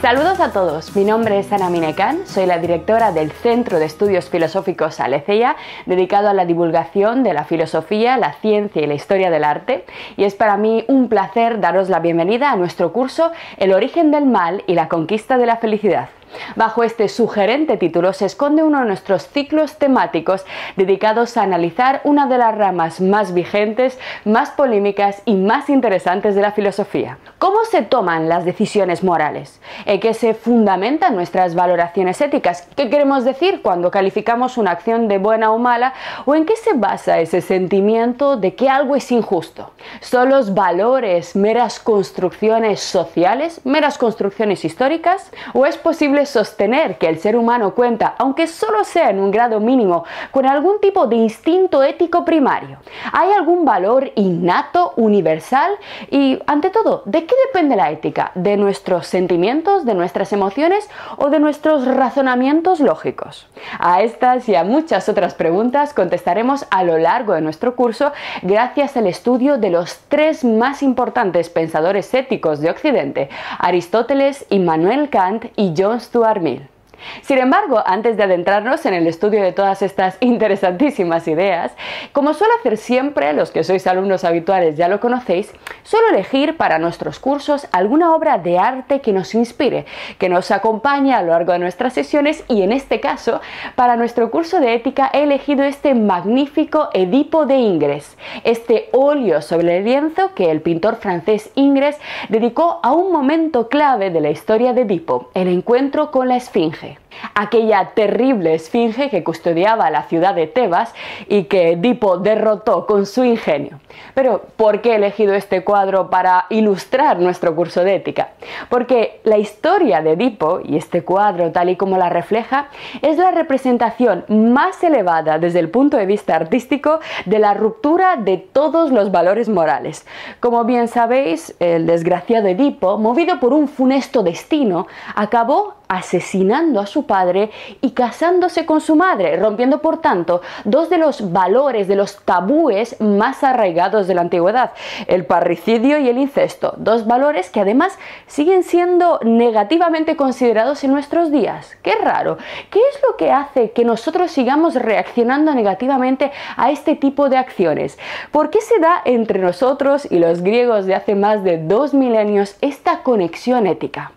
Saludos a todos, mi nombre es Ana Minecan, soy la directora del Centro de Estudios Filosóficos Alecea, dedicado a la divulgación de la filosofía, la ciencia y la historia del arte, y es para mí un placer daros la bienvenida a nuestro curso El origen del mal y la conquista de la felicidad. Bajo este sugerente título se esconde uno de nuestros ciclos temáticos dedicados a analizar una de las ramas más vigentes, más polémicas y más interesantes de la filosofía. ¿Cómo se toman las decisiones morales? ¿En qué se fundamentan nuestras valoraciones éticas? ¿Qué queremos decir cuando calificamos una acción de buena o mala? ¿O en qué se basa ese sentimiento de que algo es injusto? ¿Son los valores meras construcciones sociales, meras construcciones históricas? ¿O es posible sostener que el ser humano cuenta, aunque solo sea en un grado mínimo, con algún tipo de instinto ético primario. ¿Hay algún valor innato, universal? Y, ante todo, ¿de qué depende la ética? ¿De nuestros sentimientos, de nuestras emociones o de nuestros razonamientos lógicos? A estas y a muchas otras preguntas contestaremos a lo largo de nuestro curso gracias al estudio de los tres más importantes pensadores éticos de Occidente, Aristóteles, Immanuel Kant y John Stuart Mill. Sin embargo, antes de adentrarnos en el estudio de todas estas interesantísimas ideas, como suelo hacer siempre, los que sois alumnos habituales ya lo conocéis, suelo elegir para nuestros cursos alguna obra de arte que nos inspire, que nos acompañe a lo largo de nuestras sesiones y en este caso, para nuestro curso de ética he elegido este magnífico Edipo de Ingres, este óleo sobre el lienzo que el pintor francés Ingres dedicó a un momento clave de la historia de Edipo, el encuentro con la Esfinge aquella terrible esfinge que custodiaba la ciudad de Tebas y que Edipo derrotó con su ingenio. Pero, ¿por qué he elegido este cuadro para ilustrar nuestro curso de ética? Porque la historia de Edipo, y este cuadro tal y como la refleja, es la representación más elevada desde el punto de vista artístico de la ruptura de todos los valores morales. Como bien sabéis, el desgraciado Edipo, movido por un funesto destino, acabó asesinando a su padre y casándose con su madre, rompiendo por tanto dos de los valores, de los tabúes más arraigados de la antigüedad, el parricidio y el incesto, dos valores que además siguen siendo negativamente considerados en nuestros días. Qué raro, ¿qué es lo que hace que nosotros sigamos reaccionando negativamente a este tipo de acciones? ¿Por qué se da entre nosotros y los griegos de hace más de dos milenios esta conexión ética?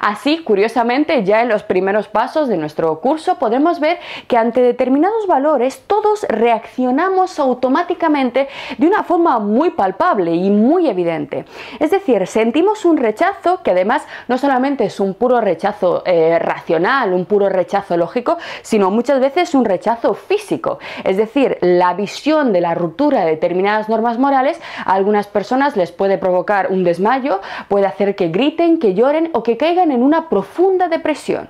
Así, curiosamente, ya en los primeros pasos de nuestro curso podemos ver que ante determinados valores todos reaccionamos automáticamente de una forma muy palpable y muy evidente. Es decir, sentimos un rechazo que además no solamente es un puro rechazo eh, racional, un puro rechazo lógico, sino muchas veces un rechazo físico. Es decir, la visión de la ruptura de determinadas normas morales a algunas personas les puede provocar un desmayo, puede hacer que griten, que lloren o que caigan en una profunda depresión.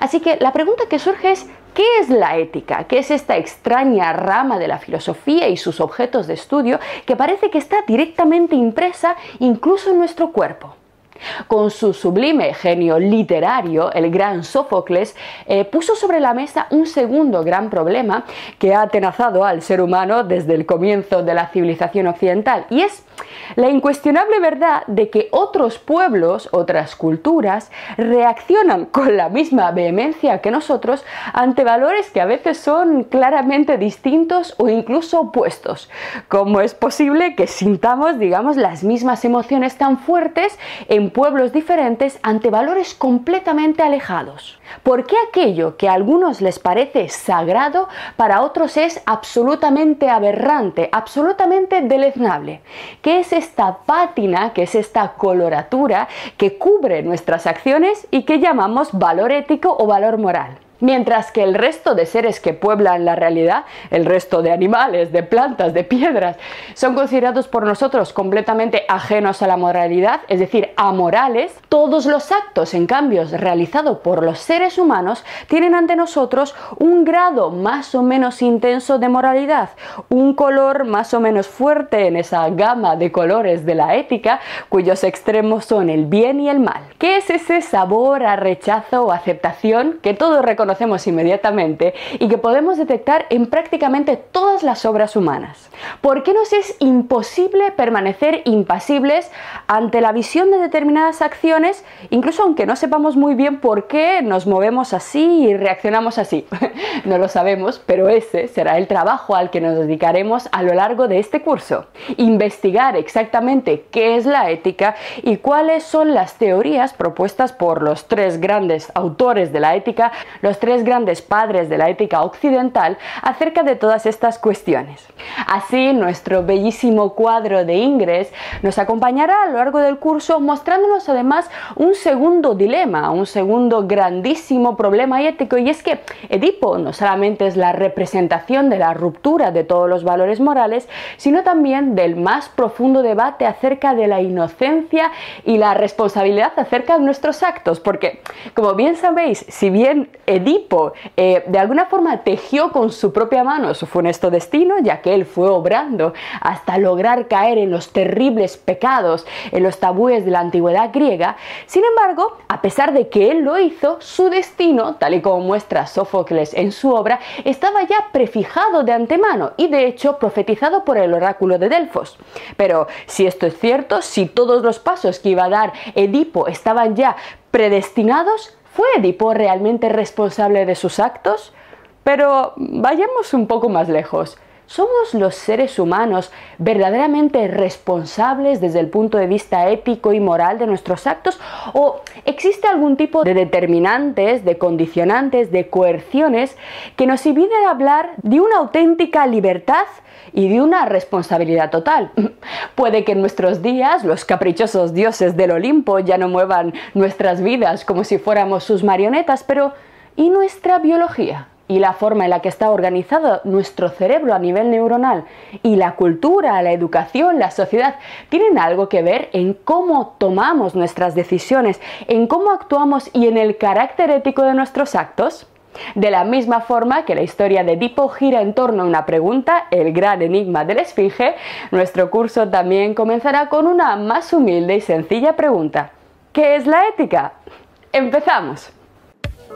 Así que la pregunta que surge es, ¿qué es la ética? ¿Qué es esta extraña rama de la filosofía y sus objetos de estudio que parece que está directamente impresa incluso en nuestro cuerpo? Con su sublime genio literario, el gran Sófocles eh, puso sobre la mesa un segundo gran problema que ha atenazado al ser humano desde el comienzo de la civilización occidental, y es la incuestionable verdad de que otros pueblos, otras culturas, reaccionan con la misma vehemencia que nosotros ante valores que a veces son claramente distintos o incluso opuestos. ¿Cómo es posible que sintamos, digamos, las mismas emociones tan fuertes en pueblos diferentes ante valores completamente alejados. ¿Por qué aquello que a algunos les parece sagrado para otros es absolutamente aberrante, absolutamente deleznable? ¿Qué es esta pátina, qué es esta coloratura que cubre nuestras acciones y que llamamos valor ético o valor moral? Mientras que el resto de seres que pueblan la realidad, el resto de animales, de plantas, de piedras, son considerados por nosotros completamente ajenos a la moralidad, es decir, amorales, todos los actos, en cambio, realizados por los seres humanos, tienen ante nosotros un grado más o menos intenso de moralidad, un color más o menos fuerte en esa gama de colores de la ética, cuyos extremos son el bien y el mal. ¿Qué es ese sabor a rechazo o aceptación que todos reconocemos? Reconocemos inmediatamente y que podemos detectar en prácticamente todas las obras humanas. ¿Por qué nos es imposible permanecer impasibles ante la visión de determinadas acciones, incluso aunque no sepamos muy bien por qué nos movemos así y reaccionamos así? no lo sabemos, pero ese será el trabajo al que nos dedicaremos a lo largo de este curso. Investigar exactamente qué es la ética y cuáles son las teorías propuestas por los tres grandes autores de la ética, los tres grandes padres de la ética occidental, acerca de todas estas cuestiones. Así, nuestro bellísimo cuadro de Ingres nos acompañará a lo largo del curso mostrándonos además un segundo dilema, un segundo grandísimo problema ético y es que Edipo no solamente es la representación de la ruptura de todos los valores morales, sino también del más profundo debate acerca de la inocencia y la responsabilidad acerca de nuestros actos, porque como bien sabéis, si bien Edipo eh, de alguna forma tejió con su propia mano su funesto destino, ya que él fue obrando hasta lograr caer en los terribles pecados, en los tabúes de la antigüedad griega, sin embargo, a pesar de que él lo hizo, su destino, tal y como muestra Sófocles en su obra, estaba ya prefijado de antemano y de hecho profetizado por el oráculo de Delfos. Pero si esto es cierto, si todos los pasos que iba a dar Edipo estaban ya predestinados, ¿fue Edipo realmente responsable de sus actos? Pero vayamos un poco más lejos. ¿Somos los seres humanos verdaderamente responsables desde el punto de vista ético y moral de nuestros actos? ¿O existe algún tipo de determinantes, de condicionantes, de coerciones que nos impiden hablar de una auténtica libertad y de una responsabilidad total? Puede que en nuestros días los caprichosos dioses del Olimpo ya no muevan nuestras vidas como si fuéramos sus marionetas, pero ¿y nuestra biología? Y la forma en la que está organizado nuestro cerebro a nivel neuronal y la cultura, la educación, la sociedad tienen algo que ver en cómo tomamos nuestras decisiones, en cómo actuamos y en el carácter ético de nuestros actos? De la misma forma que la historia de Edipo gira en torno a una pregunta, el gran enigma del esfinge, nuestro curso también comenzará con una más humilde y sencilla pregunta. ¿Qué es la ética? ¡Empezamos!